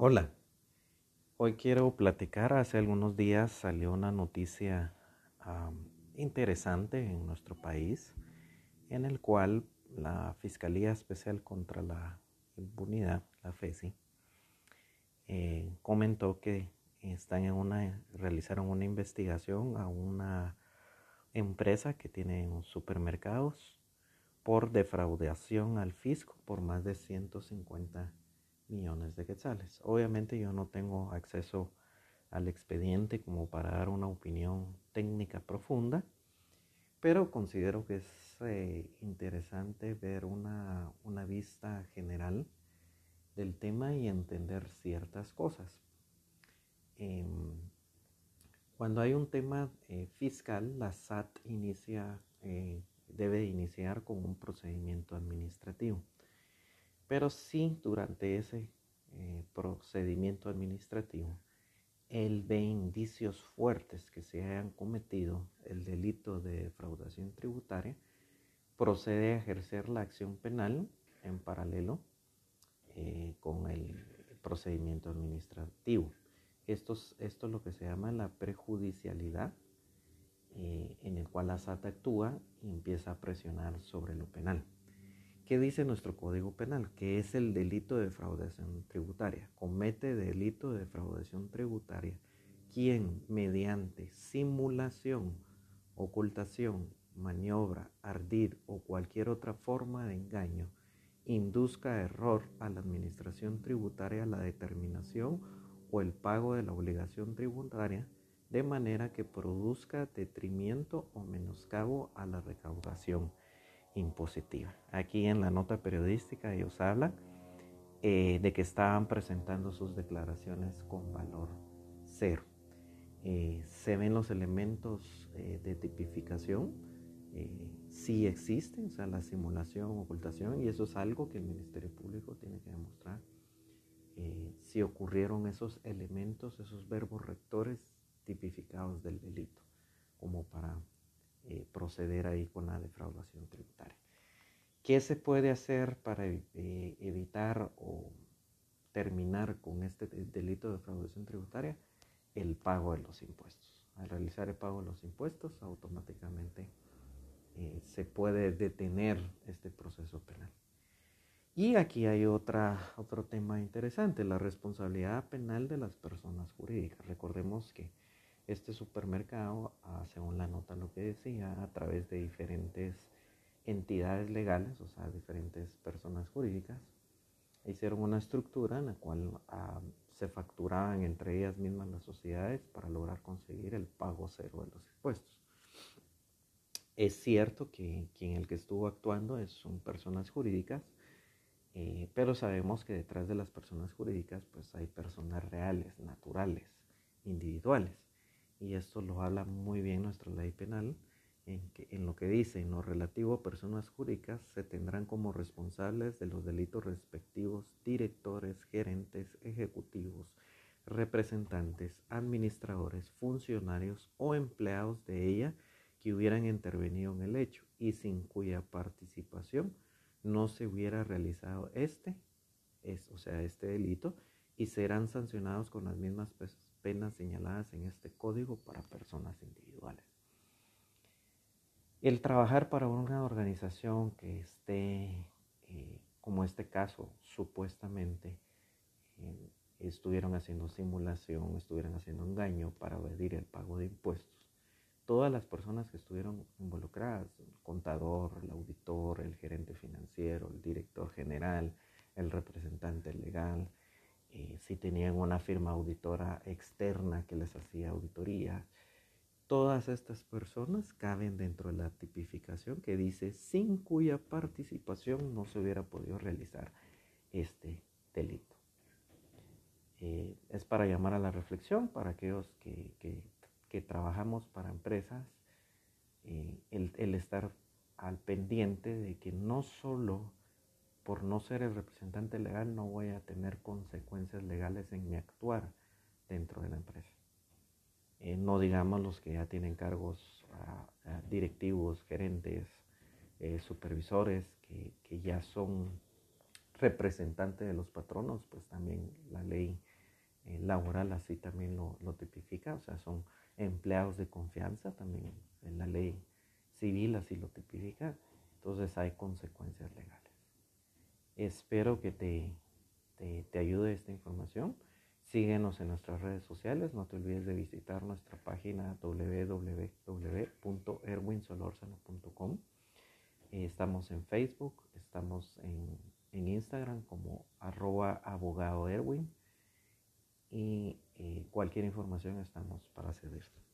Hola, hoy quiero platicar. Hace algunos días salió una noticia interesante en nuestro país en el cual la Fiscalía Especial contra la Impunidad, la FESI, eh, comentó que están en una, realizaron una investigación a una empresa que tiene supermercados por defraudación al fisco por más de 150 millones de quetzales. Obviamente yo no tengo acceso al expediente como para dar una opinión técnica profunda, pero considero que es eh, interesante ver una, vista general del tema y entender ciertas cosas. Em, cuando hay un tema eh, fiscal, la SAT inicia, eh, debe iniciar con un procedimiento administrativo. Pero si durante ese eh, procedimiento administrativo él ve indicios fuertes que se hayan cometido el delito de defraudación tributaria, procede a ejercer la acción penal en paralelo eh, con el procedimiento administrativo. Esto es, esto es lo que se llama la prejudicialidad, eh, en el cual la SAT actúa y empieza a presionar sobre lo penal. ¿Qué dice nuestro Código Penal? Que es el delito de defraudación tributaria. Comete delito de defraudación tributaria quien mediante simulación, ocultación, maniobra, ardid o cualquier otra forma de engaño induzca error a la administración tributaria la determinación o el pago de la obligación tributaria de manera que produzca detrimento o menoscabo a la recaudación impositiva. Aquí en la nota periodística ellos hablan eh, de que estaban presentando sus declaraciones con valor cero. Eh, se ven los elementos eh, de tipificación, sí existen, o sea, la simulación, ocultación, y eso es algo que el Ministerio Público tiene que demostrar. si ocurrieron esos elementos, esos verbos rectores tipificados del delito, como para eh, proceder ahí con la defraudación tributaria. ¿Qué se puede hacer para eh, evitar o terminar con este delito de defraudación tributaria? El pago de los impuestos. Al realizar el pago de los impuestos, automáticamente eh, se puede detener este proceso penal. Y aquí hay otra, otro tema interesante, la responsabilidad penal de las personas jurídicas. Recordemos que este supermercado, ah, según la nota lo que decía, a través de diferentes entidades legales, o sea, diferentes personas jurídicas, hicieron una estructura en la cual ah, se facturaban entre ellas mismas las sociedades para lograr conseguir el pago cero de los impuestos. Es cierto que quien el que estuvo actuando es, son personas jurídicas, eh, pero sabemos que detrás de las personas jurídicas pues hay personas reales, naturales, individuales y esto lo habla muy bien nuestra ley penal, en, que, en lo que dice, en lo relativo a personas jurídicas, se tendrán como responsables de los delitos respectivos directores, gerentes, ejecutivos, representantes, administradores, funcionarios o empleados de ella que hubieran intervenido en el hecho y sin cuya participación no se hubiera realizado este, es, o sea, este delito, y serán sancionados con las mismas penas señaladas en este código para personas individuales. El trabajar para una organización que esté, eh, como este caso, supuestamente eh, estuvieron haciendo simulación, estuvieron haciendo engaño para evadir el pago de impuestos. Todas las personas que estuvieron involucradas, el contador, el auditor, el gerente financiero, el director general, el representante legal, eh, si tenían una firma auditora externa que les hacía auditoría. Todas estas personas caben dentro de la tipificación que dice sin cuya participación no se hubiera podido realizar este delito. Eh, es para llamar a la reflexión para aquellos que, que, trabajamos para empresas, eh, el, el estar al pendiente de que no solo por no ser el representante legal no voy a tener consecuencias legales en mi actuar dentro de la empresa. Eh, no digamos los que ya tienen cargos ah, ah, directivos, gerentes, eh, supervisores, que, ya son representantes de los patronos, pues también la ley eh, laboral así también lo, lo, tipifica, o sea, son empleados de confianza, también en la ley civil así lo tipifica, entonces hay consecuencias legales. Espero que te, te, ayude esta información. Síguenos en nuestras redes sociales, no te olvides de visitar nuestra página www.erwinsolorzano.com. Eh, estamos en Facebook, estamos en, en Instagram como arroba abogado Erwin y eh, cualquier información estamos para servirte.